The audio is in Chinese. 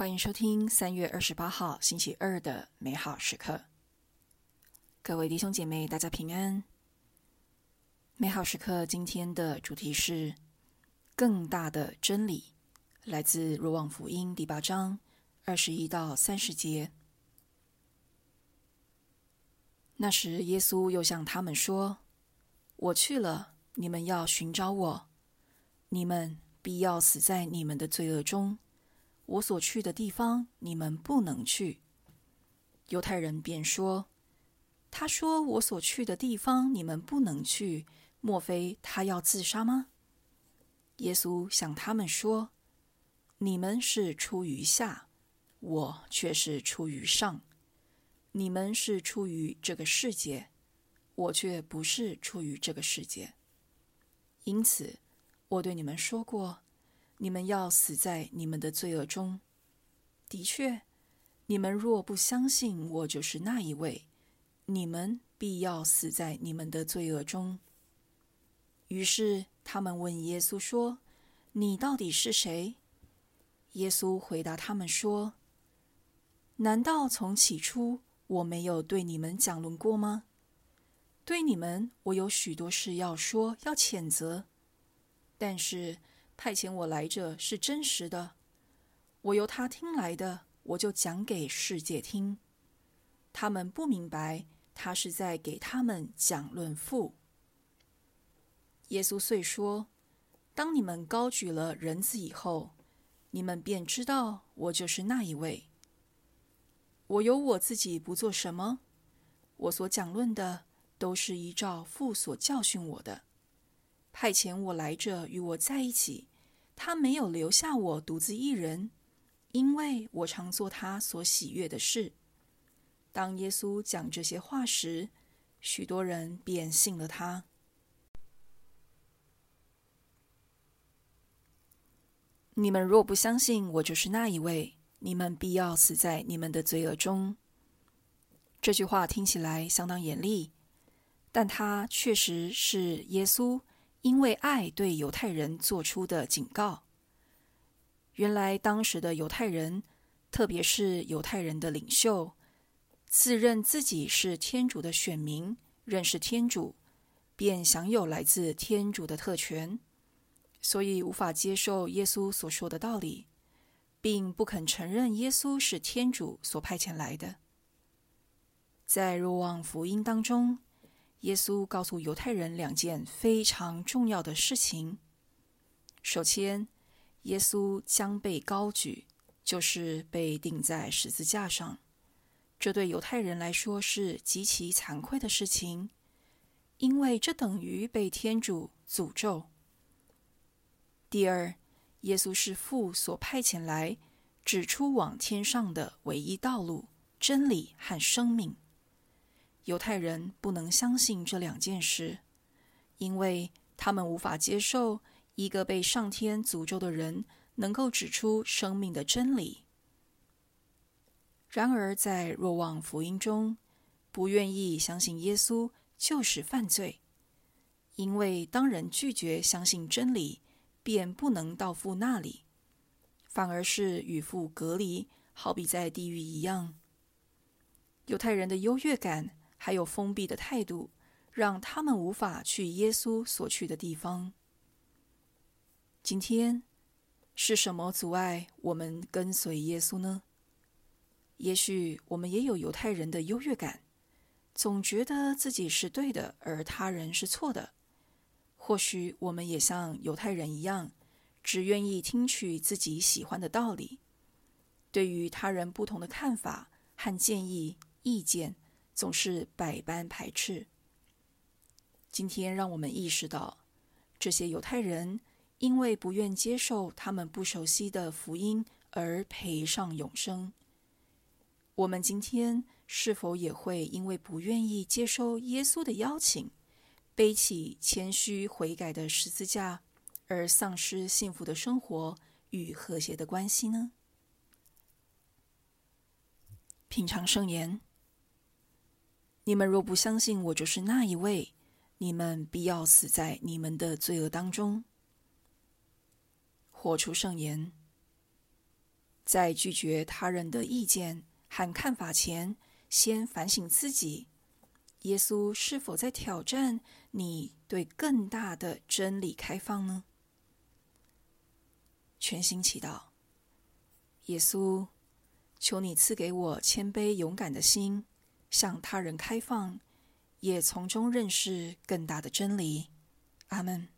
欢迎收听三月二十八号星期二的美好时刻。各位弟兄姐妹，大家平安。美好时刻今天的主题是更大的真理，来自若望福音第八章二十一到三十节。那时，耶稣又向他们说：“我去了，你们要寻找我，你们必要死在你们的罪恶中。”我所去的地方，你们不能去。犹太人便说：“他说我所去的地方，你们不能去，莫非他要自杀吗？”耶稣向他们说：“你们是出于下，我却是出于上。你们是出于这个世界，我却不是出于这个世界。因此，我对你们说过。”你们要死在你们的罪恶中。的确，你们若不相信我就是那一位，你们必要死在你们的罪恶中。于是他们问耶稣说：“你到底是谁？”耶稣回答他们说：“难道从起初我没有对你们讲论过吗？对你们，我有许多事要说，要谴责，但是。”派遣我来者是真实的，我由他听来的，我就讲给世界听。他们不明白，他是在给他们讲论父。耶稣遂说：“当你们高举了人子以后，你们便知道我就是那一位。我由我自己不做什么，我所讲论的都是依照父所教训我的。派遣我来者与我在一起。”他没有留下我独自一人，因为我常做他所喜悦的事。当耶稣讲这些话时，许多人便信了他。你们若不相信我就是那一位，你们必要死在你们的罪恶中。这句话听起来相当严厉，但它确实是耶稣。因为爱对犹太人做出的警告。原来当时的犹太人，特别是犹太人的领袖，自认自己是天主的选民，认识天主，便享有来自天主的特权，所以无法接受耶稣所说的道理，并不肯承认耶稣是天主所派遣来的。在若望福音当中，耶稣告诉犹太人两件非常重要的事情。首先，耶稣将被高举，就是被钉在十字架上。这对犹太人来说是极其惭愧的事情，因为这等于被天主诅咒。第二，耶稣是父所派遣来，指出往天上的唯一道路、真理和生命。犹太人不能相信这两件事，因为他们无法接受一个被上天诅咒的人能够指出生命的真理。然而，在若望福音中，不愿意相信耶稣就是犯罪，因为当人拒绝相信真理，便不能到父那里，反而是与父隔离，好比在地狱一样。犹太人的优越感。还有封闭的态度，让他们无法去耶稣所去的地方。今天是什么阻碍我们跟随耶稣呢？也许我们也有犹太人的优越感，总觉得自己是对的，而他人是错的。或许我们也像犹太人一样，只愿意听取自己喜欢的道理，对于他人不同的看法和建议、意见。总是百般排斥。今天，让我们意识到，这些犹太人因为不愿接受他们不熟悉的福音而赔上永生。我们今天是否也会因为不愿意接受耶稣的邀请，背起谦虚悔改的十字架，而丧失幸福的生活与和谐的关系呢？品尝圣言。你们若不相信我就是那一位，你们必要死在你们的罪恶当中。活出圣言，在拒绝他人的意见和看法前，先反省自己：耶稣是否在挑战你对更大的真理开放呢？全心祈祷，耶稣，求你赐给我谦卑勇敢的心，向他人开放，也从中认识更大的真理。阿门。